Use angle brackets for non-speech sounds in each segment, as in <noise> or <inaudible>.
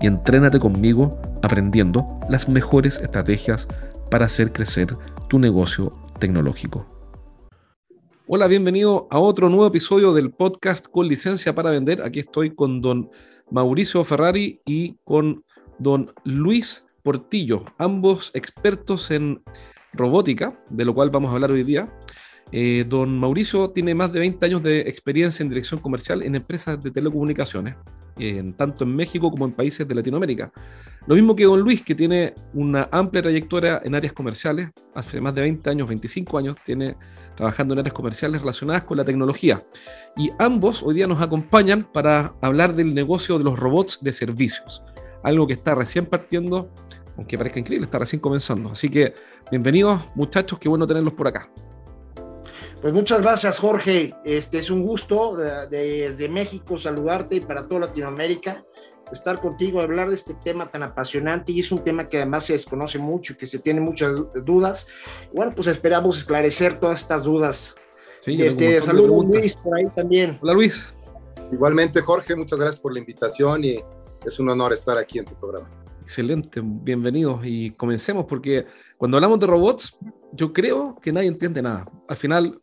y entrénate conmigo aprendiendo las mejores estrategias para hacer crecer tu negocio tecnológico. Hola, bienvenido a otro nuevo episodio del podcast con licencia para vender. Aquí estoy con don Mauricio Ferrari y con don Luis Portillo, ambos expertos en robótica, de lo cual vamos a hablar hoy día. Eh, don Mauricio tiene más de 20 años de experiencia en dirección comercial en empresas de telecomunicaciones tanto en México como en países de Latinoamérica. Lo mismo que Don Luis, que tiene una amplia trayectoria en áreas comerciales, hace más de 20 años, 25 años, tiene trabajando en áreas comerciales relacionadas con la tecnología. Y ambos hoy día nos acompañan para hablar del negocio de los robots de servicios, algo que está recién partiendo, aunque parezca increíble, está recién comenzando. Así que bienvenidos muchachos, qué bueno tenerlos por acá. Pues muchas gracias, Jorge. Este es un gusto desde México saludarte y para toda Latinoamérica estar contigo, hablar de este tema tan apasionante y es un tema que además se desconoce mucho y que se tiene muchas dudas. Bueno, pues esperamos esclarecer todas estas dudas. Sí, este, saludos Luis por ahí también. Hola Luis. Igualmente Jorge, muchas gracias por la invitación y es un honor estar aquí en tu programa. Excelente, bienvenidos y comencemos porque cuando hablamos de robots, yo creo que nadie entiende nada. Al final,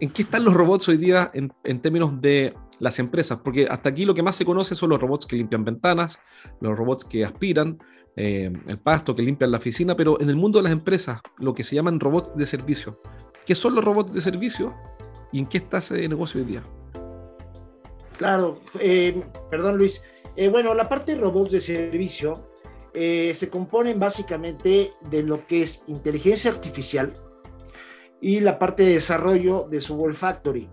¿en qué están los robots hoy día en, términos de las empresas? Porque hasta aquí lo que más se conoce son los robots que limpian ventanas, los robots que aspiran, eh, el pasto, que limpian la oficina, pero en el mundo de las empresas, lo que se llaman robots de servicio. ¿Qué son los robots de servicio y en qué está ese negocio hoy día? Claro, eh, perdón Luis. Eh, bueno, la parte de robots de servicio se componen básicamente de lo que es inteligencia artificial, y la parte de desarrollo de su Wolf Factory,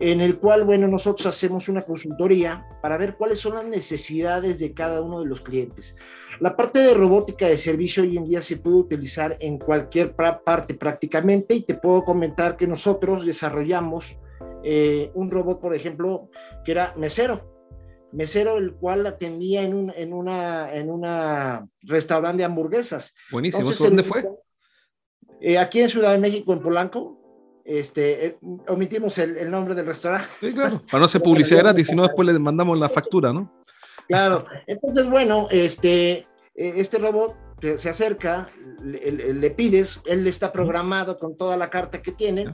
en el cual, bueno, nosotros hacemos una consultoría para ver cuáles son las necesidades de cada uno de los clientes. La parte de robótica de servicio hoy en día se puede utilizar en cualquier parte prácticamente y te puedo comentar que nosotros desarrollamos eh, un robot, por ejemplo, que era mesero. Mesero, el cual atendía en un en una, en una restaurante de hamburguesas. Buenísimo. ¿Dónde fue? Eh, aquí en Ciudad de México, en Polanco, este, eh, omitimos el, nombre del restaurante. Sí, claro, para no hacer publicidad gratis, si no después le mandamos la factura, ¿no? Claro, entonces, bueno, este, eh, este robot se acerca, le, pides, él está programado con toda la carta que tiene,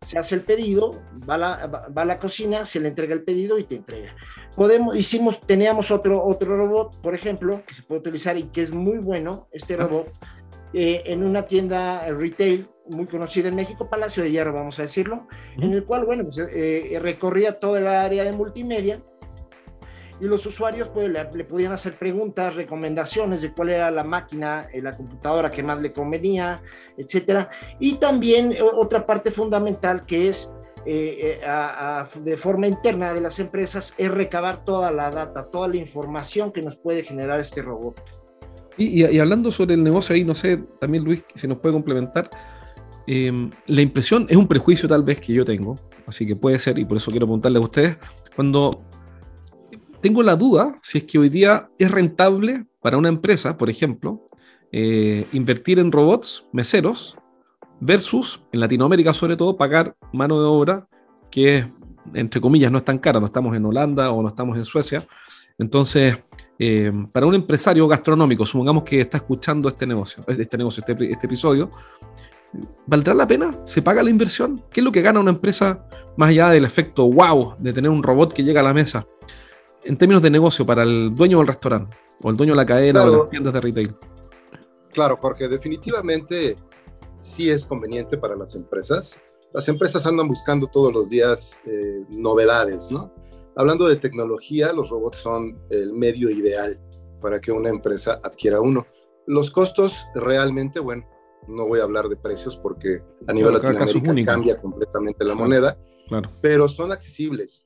se hace el pedido, va a, la, va a la cocina, se le entrega el pedido y te entrega. Podemos, hicimos, teníamos otro, otro robot, por ejemplo, que se puede utilizar y que es muy bueno, este ah. Eh, en una tienda retail muy conocida en México, Palacio de Hierro, vamos a decirlo, en el cual, bueno, pues, eh, recorría toda el área de multimedia y los usuarios pues, le, podían hacer preguntas, recomendaciones de cuál era la máquina, eh, la computadora que más le convenía, etcétera. Y también otra parte fundamental que es de forma interna de las empresas es recabar toda la data, toda la información que nos puede generar este robot. Y, hablando sobre el negocio ahí, no sé, también Luis, si nos puede complementar, em, la impresión es un prejuicio tal vez que yo tengo, así que puede ser, y por eso quiero preguntarle a ustedes, cuando tengo la duda si es que hoy día es rentable para una empresa, por ejemplo, eh, invertir en robots meseros versus, en Latinoamérica sobre todo, pagar mano de obra que, entre comillas, no es tan cara, no estamos en Holanda o no estamos en Suecia. Entonces, eh, para un empresario gastronómico, supongamos que está escuchando este negocio, este negocio, este, este, episodio, ¿valdrá la pena? ¿Se paga la inversión? ¿Qué es lo que gana una empresa más allá del efecto wow de tener un robot que llega a la mesa? En términos de negocio, para el dueño del restaurante, o el dueño de la cadena, o las tiendas de retail. Claro, Jorge, definitivamente sí es conveniente para las empresas. Las empresas andan buscando todos los días eh, novedades, ¿no? Hablando de tecnología, los robots son el medio ideal para que una empresa adquiera uno. Los costos realmente, bueno, no voy a hablar de precios porque a nivel Latinoamérica cambia completamente la moneda, pero son accesibles,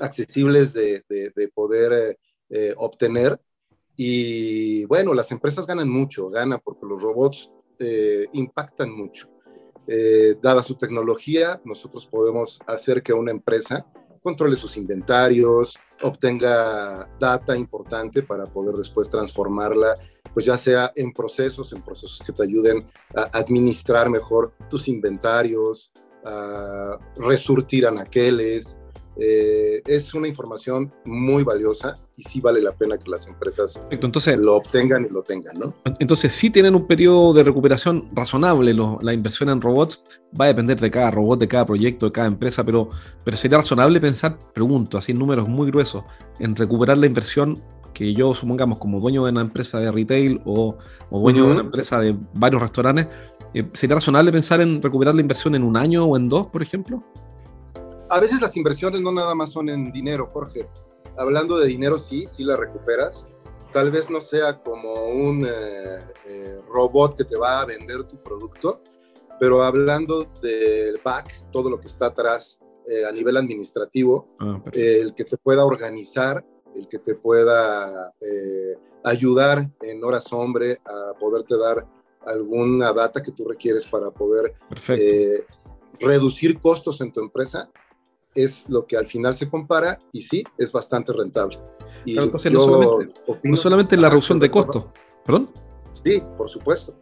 accesibles de, poder eh, eh, obtener. Y bueno, las empresas ganan mucho, ganan porque los robots eh, impactan mucho. dada su tecnología, nosotros podemos hacer que una empresa controle sus inventarios, obtenga data importante para poder después transformarla, pues ya sea en procesos, en procesos que te ayuden a administrar mejor tus inventarios, a resurtir anaqueles, eh, es una información muy valiosa y sí vale la pena que las empresas entonces, lo obtengan y lo tengan, ¿no? Entonces sí tienen un periodo de recuperación razonable. la inversión en robots va a depender de cada robot, de cada proyecto, de cada empresa, pero, pero sería razonable pensar, pregunto, así en números muy gruesos, en recuperar la inversión que yo supongamos como dueño de una empresa de retail o, dueño de una empresa de varios restaurantes, eh, ¿sería razonable pensar en recuperar la inversión en un año o en dos, por ejemplo? A veces las inversiones no nada más son en dinero, Jorge. Hablando de dinero, sí, sí la recuperas. Tal vez no sea como un eh, eh, robot que te va a vender tu producto, pero hablando del back, todo lo que está atrás eh, a nivel administrativo, ah, el que te pueda organizar, el que te pueda ayudar en horas hombre a poderte dar alguna data que tú requieres para poder reducir costos en tu empresa, es lo que al final se compara y sí, es bastante rentable. Y entonces no solamente, no solamente la reducción de costos, ¿perdón? Sí, por supuesto.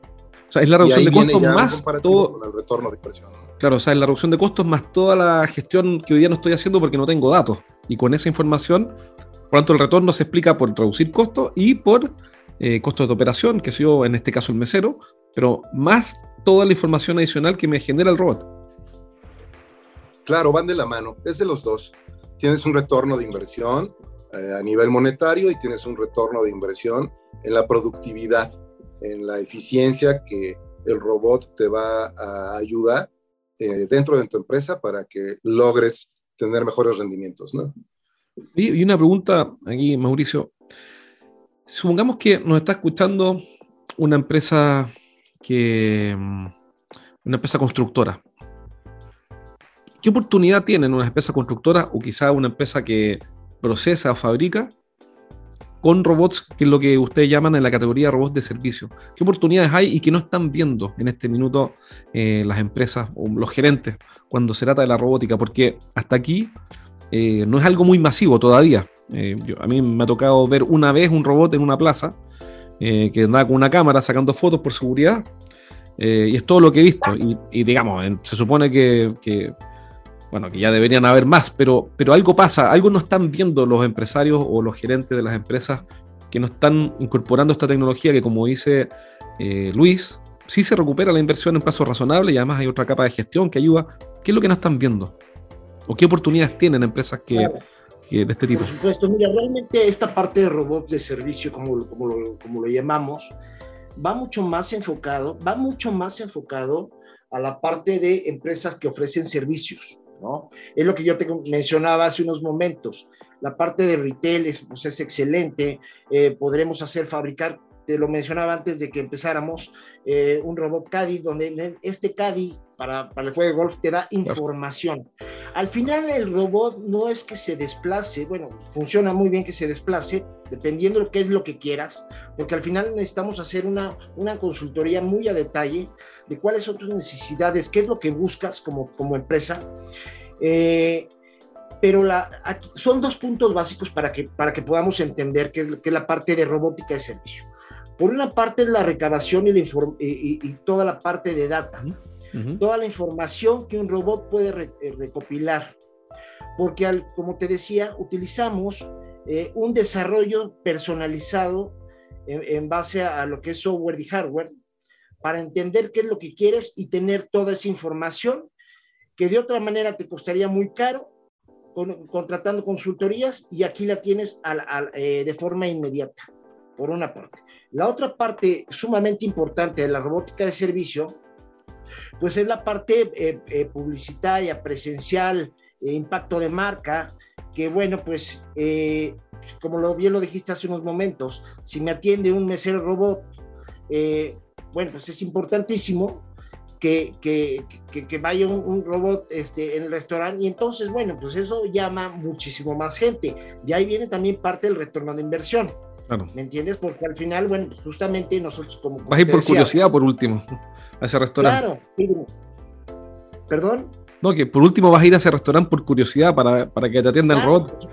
O sea, es la reducción de costos más todo... el retorno de inversión. Claro, o sea, es la reducción de costos más toda la gestión que hoy día no estoy haciendo porque no tengo datos. Y con esa información, por lo tanto, el retorno se explica por reducir costos y por eh, costos de operación, que soy yo, en este caso el mesero, pero más toda la información adicional que me genera el robot. Claro, van de la mano, es de los dos. Tienes un retorno de inversión eh, a nivel monetario y tienes un retorno de inversión en la productividad, en la eficiencia que el robot te va a ayudar eh, dentro de tu empresa para que logres tener mejores rendimientos. ¿no? Y, una pregunta aquí, Mauricio. Supongamos que nos está escuchando una empresa que mm, una empresa constructora ¿Qué oportunidad tienen una empresa constructora o quizá una empresa que procesa o fabrica con robots, que es lo que ustedes llaman en la categoría robots de servicio? ¿Qué oportunidades hay y que no están viendo en este minuto eh, las empresas o los gerentes cuando se trata de la robótica? Porque hasta aquí eh, no es algo muy masivo todavía. Eh, a mí me ha tocado ver una vez un robot en una plaza que andaba con una cámara sacando fotos por seguridad. y es todo lo que he visto. Y, digamos, se supone que, bueno, que ya deberían haber más, pero, pero algo pasa, algo no están viendo los empresarios o los gerentes de las empresas que no están incorporando esta tecnología que, como dice eh, Luis, sí se recupera la inversión en plazo razonable y además hay otra capa de gestión que ayuda. ¿Qué es lo que no están viendo? ¿O qué oportunidades tienen empresas que, de este tipo? Por supuesto, mira, realmente esta parte de robots de servicio, como, como, lo, como lo llamamos, va mucho más enfocado, va mucho más enfocado a la parte de empresas que ofrecen servicios. Es lo que yo te mencionaba hace unos momentos. La parte de retail es, pues, es excelente. Eh, podremos hacer fabricar, te lo mencionaba antes de que empezáramos, eh, un robot Caddy, donde este Caddy para, para, el juego de golf te da información. Al final el robot no es que se desplace, bueno, funciona muy bien que se desplace, dependiendo de qué es lo que quieras, porque al final necesitamos hacer una, una consultoría muy a detalle de cuáles son tus necesidades, qué es lo que buscas como, como empresa. Eh, pero son dos puntos básicos para que, para que podamos entender qué es, la parte de robótica de servicio. Por una parte es la recabación y, la y, toda la parte de data, toda la información que un robot puede eh, recopilar. Porque, al, como te decía, utilizamos eh, un desarrollo personalizado en, base a, lo que es software y hardware para entender qué es lo que quieres y tener toda esa información que de otra manera te costaría muy caro contratando consultorías y aquí la tienes eh, de forma inmediata. por una parte. La otra parte sumamente importante de la robótica de servicio, pues es la parte eh, eh, publicitaria, presencial, eh, impacto de marca, que bueno, pues como lo bien lo dijiste hace unos momentos, si me atiende un mesero robot, bueno, pues es importantísimo que, que, que, vaya un, robot este, en el restaurante y entonces, bueno, pues eso llama muchísimo más gente. De ahí viene también parte del retorno de inversión. ¿Me entiendes? Porque al final, bueno, justamente nosotros como... Vas a ir por curiosidad, por último, a ese restaurante. Claro. ¿Perdón? No, que por último vas a ir a ese restaurante por curiosidad para, para que te atiendan claro, robot.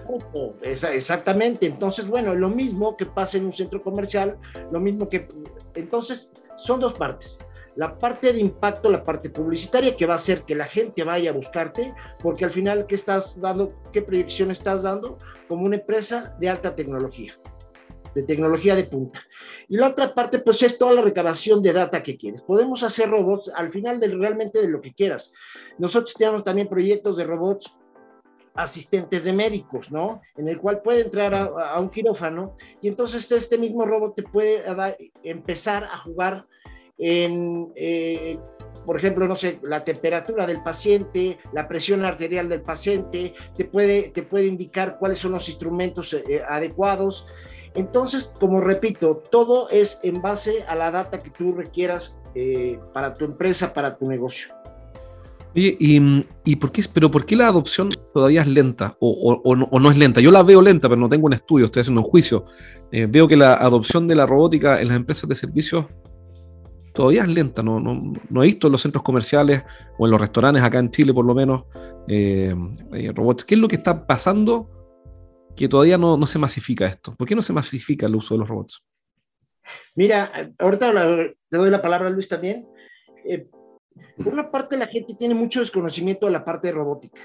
exactamente. Entonces, bueno, lo mismo que pasa en un centro comercial, lo mismo que... Entonces, son dos partes. La parte de impacto, la parte publicitaria, que va a hacer que la gente vaya a buscarte, porque al final, ¿qué estás dando? ¿Qué proyección estás dando? Como una empresa de alta tecnología de tecnología de punta. Y la otra parte, pues es toda la recabación de data que quieres. Podemos hacer robots al final de realmente de lo que quieras. Nosotros tenemos también proyectos de robots asistentes de médicos, ¿no? En el cual puede entrar a, un quirófano y entonces este mismo robot te puede empezar a jugar en, eh, por ejemplo, no sé, la temperatura del paciente, la presión arterial del paciente, te puede, te puede indicar cuáles son los instrumentos eh, adecuados entonces, como repito, todo es en base a la data que tú requieras eh, para tu empresa, para tu negocio. y, por qué, pero ¿por qué la adopción todavía es lenta o, no, es lenta? Yo la veo lenta, pero no tengo un estudio, estoy haciendo un juicio. Eh, veo que la adopción de la robótica en las empresas de servicios todavía es lenta. No, no, he visto en los centros comerciales o en los restaurantes acá en Chile, por lo menos, eh, robots. ¿Qué es lo que está pasando que todavía no, no, se masifica esto? ¿Por qué no se masifica el uso de los robots? Mira, ahorita te doy la palabra a Luis también. Eh, por una parte, la gente tiene mucho desconocimiento de la parte de robótica.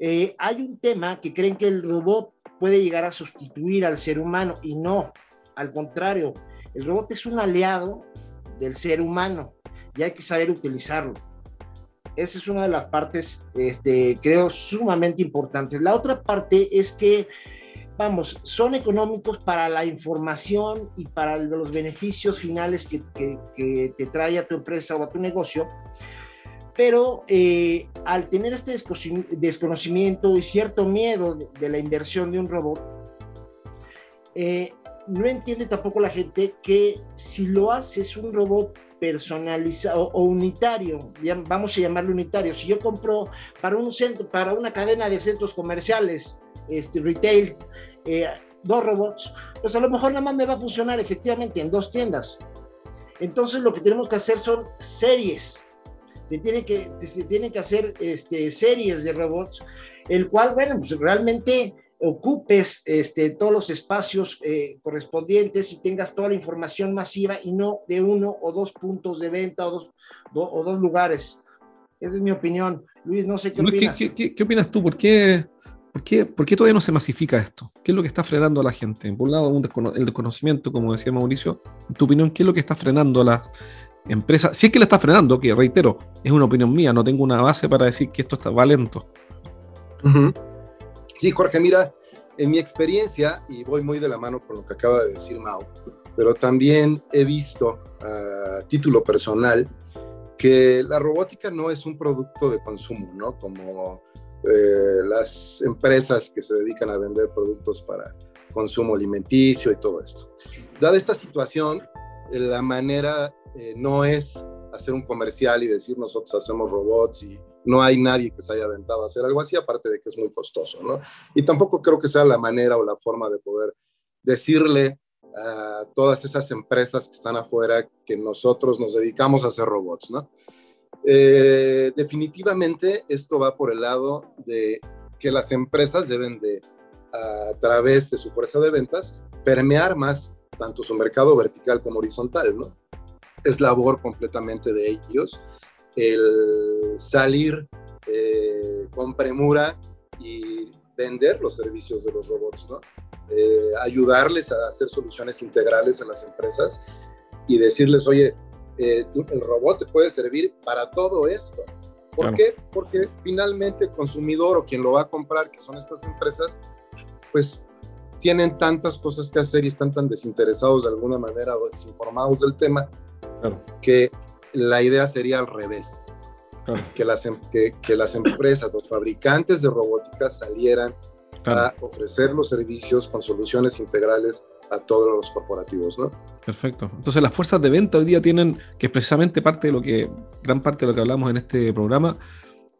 Eh, hay un tema que creen que el robot puede llegar a sustituir al ser humano y no, al contrario, el robot es un aliado del ser humano y hay que saber utilizarlo. Esa es una de las partes, este, creo, sumamente importantes. La otra parte es que, vamos, son económicos para la información y para los beneficios finales que, te trae a tu empresa o a tu negocio, pero eh, al tener este desconocimiento y cierto miedo de, la inversión de un robot, eh, no entiende tampoco la gente que si lo haces un robot personalizado o, unitario, vamos a llamarlo unitario. Si yo compro para un centro, para una cadena de centros comerciales, este, retail, eh, dos robots, pues a lo mejor nada más me va a funcionar efectivamente en dos tiendas. Entonces lo que tenemos que hacer son series. Se tiene que, se tiene que hacer este, series de robots, el cual, bueno, pues realmente ocupes este, todos los espacios eh, correspondientes y tengas toda la información masiva y no de uno o dos puntos de venta o dos, o dos lugares. Esa es mi opinión. Luis, no sé qué opinas. ¿Qué, qué, opinas tú? ¿Por qué, por, qué, ¿Por qué todavía no se masifica esto? ¿Qué es lo que está frenando a la gente? Por un lado, el desconocimiento, como decía Mauricio. En tu opinión, ¿qué es lo que está frenando a las empresas? Si es que la está frenando, que reitero, es una opinión mía, no tengo una base para decir que esto está, va lento. Sí, Jorge, mira, en mi experiencia, y voy muy de la mano con lo que acaba de decir Mao, pero también he visto a título personal que la robótica no es un producto de consumo, ¿no? Como eh, las empresas que se dedican a vender productos para consumo alimenticio y todo esto. Dada esta situación, la manera eh, no es hacer un comercial y decir nosotros hacemos robots y no hay nadie que se haya aventado a hacer algo así, aparte de que es muy costoso, ¿no? Y tampoco creo que sea la manera o la forma de poder decirle a todas esas empresas que están afuera que nosotros nos dedicamos a hacer robots, ¿no? Eh, definitivamente esto va por el lado de que las empresas deben de, a través de su fuerza de ventas, permear más tanto su mercado vertical como horizontal, ¿no? Es labor completamente de ellos el salir eh, con premura y vender los servicios de los robots, ¿no? Eh, ayudarles a hacer soluciones integrales a las empresas y decirles, oye, eh, el robot te puede servir para todo esto. ¿Por qué? Porque finalmente el consumidor o quien lo va a comprar, que son estas empresas, pues tienen tantas cosas que hacer y están tan desinteresados de alguna manera o desinformados del tema, que la idea sería al revés. Que, las, em, que, que, las empresas, los fabricantes de robótica salieran a ofrecer los servicios con soluciones integrales a todos los corporativos, ¿no? Perfecto. Entonces las fuerzas de venta hoy día tienen, que es precisamente parte de lo que, gran parte de lo que hablamos en este programa,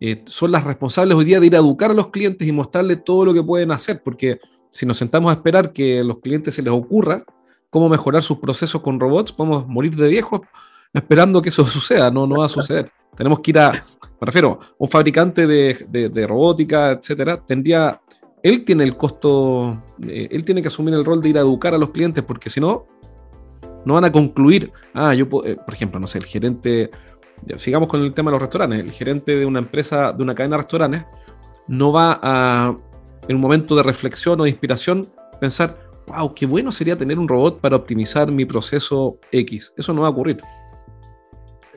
eh, son las responsables hoy día de ir a educar a los clientes y mostrarles todo lo que pueden hacer, porque si nos sentamos a esperar que a los clientes se les ocurra cómo mejorar sus procesos con robots, podemos morir de viejos esperando que eso <laughs> suceda, no, no va a suceder. Tenemos que ir a, me refiero, un fabricante de, de robótica, etcétera, tendría él tiene el costo, eh, él tiene que asumir el rol de ir a educar a los clientes, porque si no, no van a concluir, ah, yo, eh, por ejemplo, no sé, el gerente, sigamos con el tema de los restaurantes, el gerente de una empresa, de una cadena de restaurantes, no va a, en un momento de reflexión o de inspiración, pensar, wow, qué bueno sería tener un robot para optimizar mi proceso X. Eso no va a ocurrir.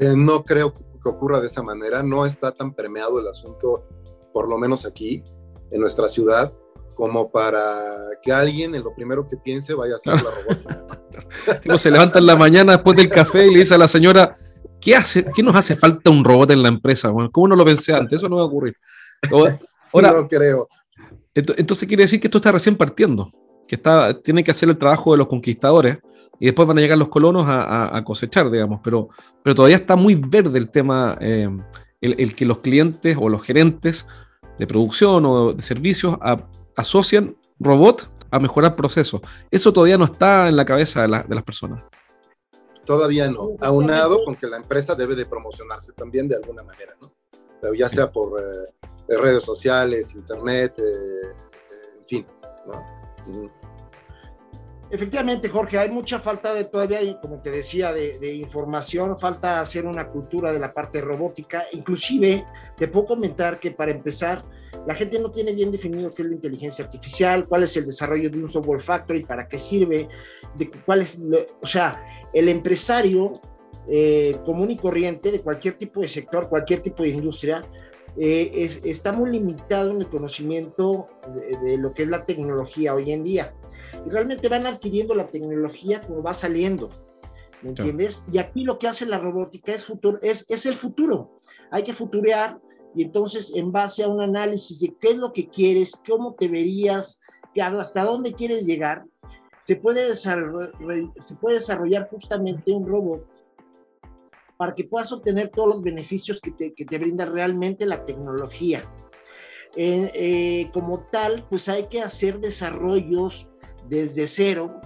Eh, no creo que ocurra de esa manera, no está tan permeado el asunto, por lo menos aquí en nuestra ciudad como para que alguien en lo primero que piense vaya a hacer la robótica. <laughs> se levanta en la mañana después del café y le dice a la señora, ¿qué, hace, qué nos hace falta un robot en la empresa? Bueno, ¿Cómo no lo pensé antes? Eso no va a ocurrir. Ahora, <laughs> no creo. Entonces quiere decir que esto está recién partiendo, que está, tiene que hacer el trabajo de los conquistadores y después van a llegar los colonos a, cosechar, digamos, pero, pero todavía está muy verde el tema, eh, el, que los clientes o los gerentes de producción o de servicios asocian robot a mejorar procesos. Eso todavía no está en la cabeza de, las personas. Todavía no, aunado con que la empresa debe de promocionarse también de alguna manera, ¿no? Ya sea por eh, redes sociales, internet, eh, en fin, ¿no? Efectivamente, Jorge, hay mucha falta de todavía, como te decía, de, información, falta hacer una cultura de la parte robótica. Inclusive, te puedo comentar que para empezar, la gente no tiene bien definido qué es la inteligencia artificial, cuál es el desarrollo de un software factory, para qué sirve, de cuál es, o sea, el empresario eh, común y corriente de cualquier tipo de sector, cualquier tipo de industria, eh, está muy limitado en el conocimiento de lo que es la tecnología hoy en día y realmente van adquiriendo la tecnología como va saliendo. ¿Me entiendes? Y aquí lo que hace la robótica es, futuro, es, es el futuro. Hay que futurear y entonces en base a un análisis de qué es lo que quieres, cómo te verías, hasta dónde quieres llegar, se puede, desarrollar, se puede desarrollar justamente un robot para que puedas obtener todos los beneficios que te, que te brinda realmente la tecnología. Eh, como tal, pues hay que hacer desarrollos desde cero,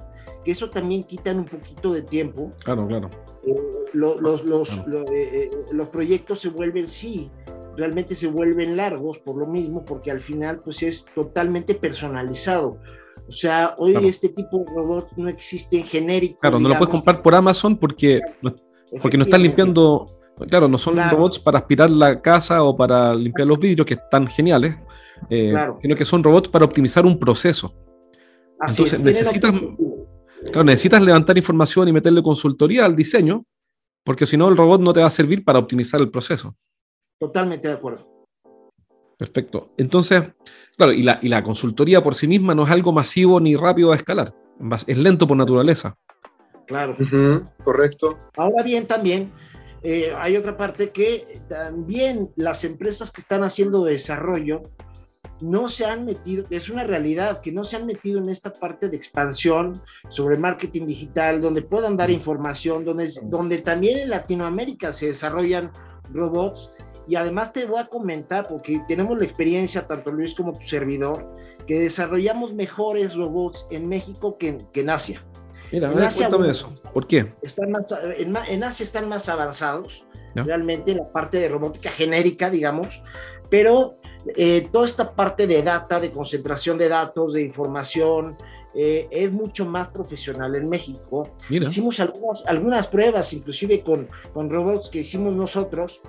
que eso también quitan un poquito de tiempo. Claro, claro. Eh, los, los, eh, eh, los, proyectos se vuelven, sí, realmente se vuelven largos por lo mismo, porque al final pues es totalmente personalizado. O sea, hoy este tipo de robots no existen genéricos. Claro, no lo puedes comprar por Amazon porque, porque no están limpiando, claro, no son robots para aspirar la casa o para limpiar los vidrios, que están geniales, sino que son robots para optimizar un proceso. Entonces, necesitas, necesitas levantar información y meterle consultoría al diseño, porque si no, el robot no te va a servir para optimizar el proceso. Totalmente de acuerdo. Perfecto. Entonces, claro, y la, y la consultoría por sí misma no es algo masivo ni rápido a escalar. Es lento por naturaleza. Claro. correcto. Ahora bien, también eh, hay otra parte que también las empresas que están haciendo desarrollo no se han metido, es una realidad, que no se han metido en esta parte de expansión sobre marketing digital, donde puedan dar información, donde, donde también en Latinoamérica se desarrollan robots. Y además te voy a comentar, porque tenemos la experiencia, tanto Luis como tu servidor, que desarrollamos mejores robots en México que en, Asia. Mira, en Asia, eso. ¿Por qué? Están más, en, Asia están más avanzados, realmente en la parte de robótica genérica, digamos, pero eh, toda esta parte de data, de concentración de datos, de información, eh, es mucho más profesional en México. Hicimos algunas, algunas pruebas, inclusive con, con robots que hicimos nosotros,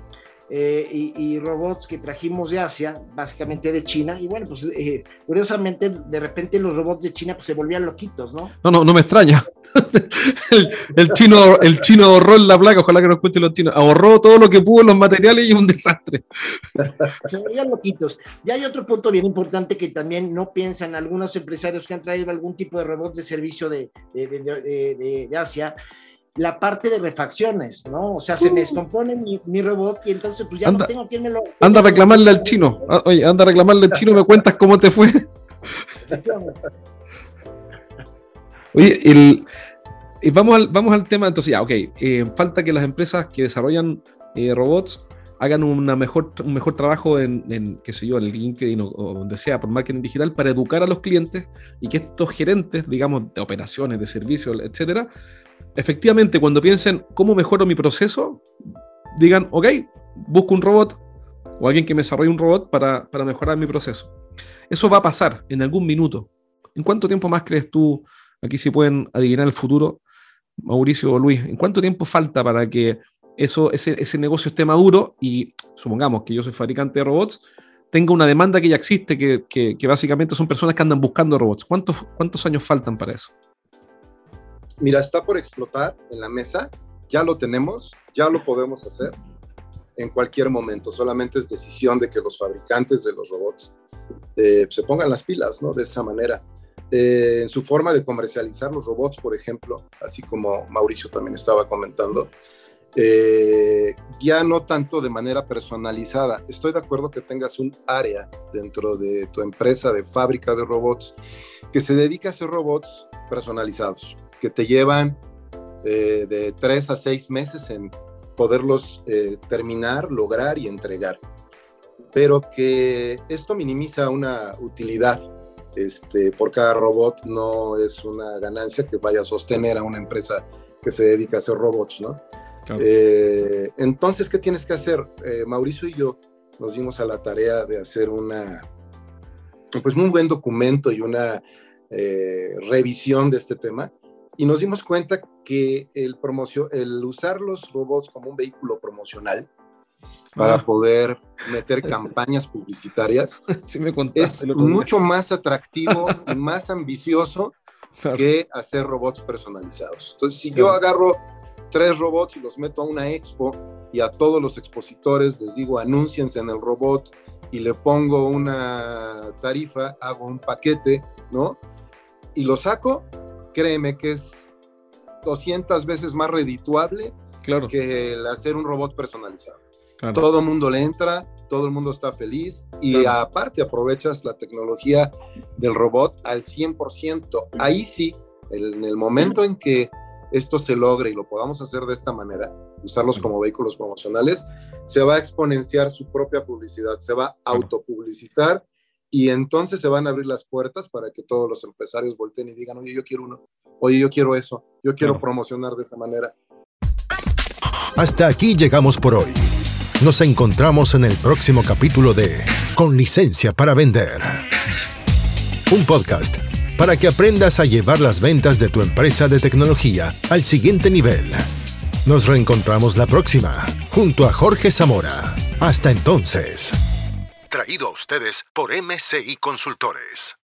eh, y, robots que trajimos de Asia, básicamente de China, y bueno, pues eh, curiosamente de repente los robots de China pues, se volvían loquitos, ¿no? No, no, no me extraña. <laughs> el, chino, el chino ahorró en la placa, ojalá que no escuchen los chinos, ahorró todo lo que pudo en los materiales y un desastre. <laughs> Se volvían loquitos. Y hay otro punto bien importante que también no piensan algunos empresarios que han traído algún tipo de robots de servicio de, de, de, de Asia, la parte de refacciones, ¿no? O sea, se me descompone mi, robot y entonces pues ya no tengo quien me lo... Anda a reclamarle al chino. Ah, oye, anda a reclamarle al chino, me cuentas cómo te fue. <laughs> Oye, el, y vamos, al, vamos al tema, entonces ya, ok, eh, falta que las empresas que desarrollan eh, robots hagan una mejor, un mejor trabajo en, en, qué sé yo, en LinkedIn o, o, donde sea, por marketing digital, para educar a los clientes y que estos gerentes, digamos, de operaciones, de servicios, etcétera, efectivamente, cuando piensen cómo mejoro mi proceso, digan, ok, busco un robot o alguien que me desarrolle un robot para, mejorar mi proceso. Eso va a pasar en algún minuto. ¿En cuánto tiempo más crees tú, aquí si pueden adivinar el futuro, Mauricio o Luis, ¿en cuánto tiempo falta para que eso, ese, negocio esté maduro y supongamos que yo soy fabricante de robots, tenga una demanda que ya existe, que, básicamente son personas que andan buscando robots? ¿Cuántos, ¿Cuántos años faltan para eso? Mira, está por explotar en la mesa, ya lo tenemos, ya lo podemos hacer en cualquier momento, solamente es decisión de que los fabricantes de los robots eh, se pongan las pilas, ¿no? De esa manera. Eh, en su forma de comercializar los robots, por ejemplo, así como Mauricio también estaba comentando, eh, ya no tanto de manera personalizada. Estoy de acuerdo que tengas un área dentro de tu empresa de fábrica de robots que se dedica a hacer robots personalizados que te llevan eh, de tres a seis meses en poderlos eh, terminar, lograr y entregar. Pero que esto minimiza una utilidad este, por cada robot, no es una ganancia que vaya a sostener a una empresa que se dedica a hacer robots, ¿no? Eh, entonces, ¿qué tienes que hacer? Mauricio y yo nos dimos a la tarea de hacer una, pues un buen documento y una revisión de este tema y nos dimos cuenta que el, promoción, el usar los robots como un vehículo promocional para poder meter <laughs> campañas publicitarias <laughs> es mucho más atractivo y <laughs> más ambicioso que hacer robots personalizados. Entonces, si yo agarro tres robots y los meto a una expo y a todos los expositores les digo anúnciense en el robot y le pongo una tarifa, hago un paquete, ¿no? Y lo saco, créeme que es 200 veces más redituable que el hacer un robot personalizado. Todo el mundo le entra, todo el mundo está feliz y aparte aprovechas la tecnología del robot al 100%. Ahí sí, en el momento en que esto se logre y lo podamos hacer de esta manera, usarlos como vehículos promocionales, se va a exponenciar su propia publicidad, se va a autopublicitar y entonces se van a abrir las puertas para que todos los empresarios volteen y digan, oye, yo quiero uno, oye, yo quiero eso, yo quiero promocionar de esa manera. Hasta aquí llegamos por hoy. Nos encontramos en el próximo capítulo de Con licencia para vender. Un podcast para que aprendas a llevar las ventas de tu empresa de tecnología al siguiente nivel. Nos reencontramos la próxima, junto a Jorge Zamora. Hasta entonces. Traído a ustedes por MCI Consultores.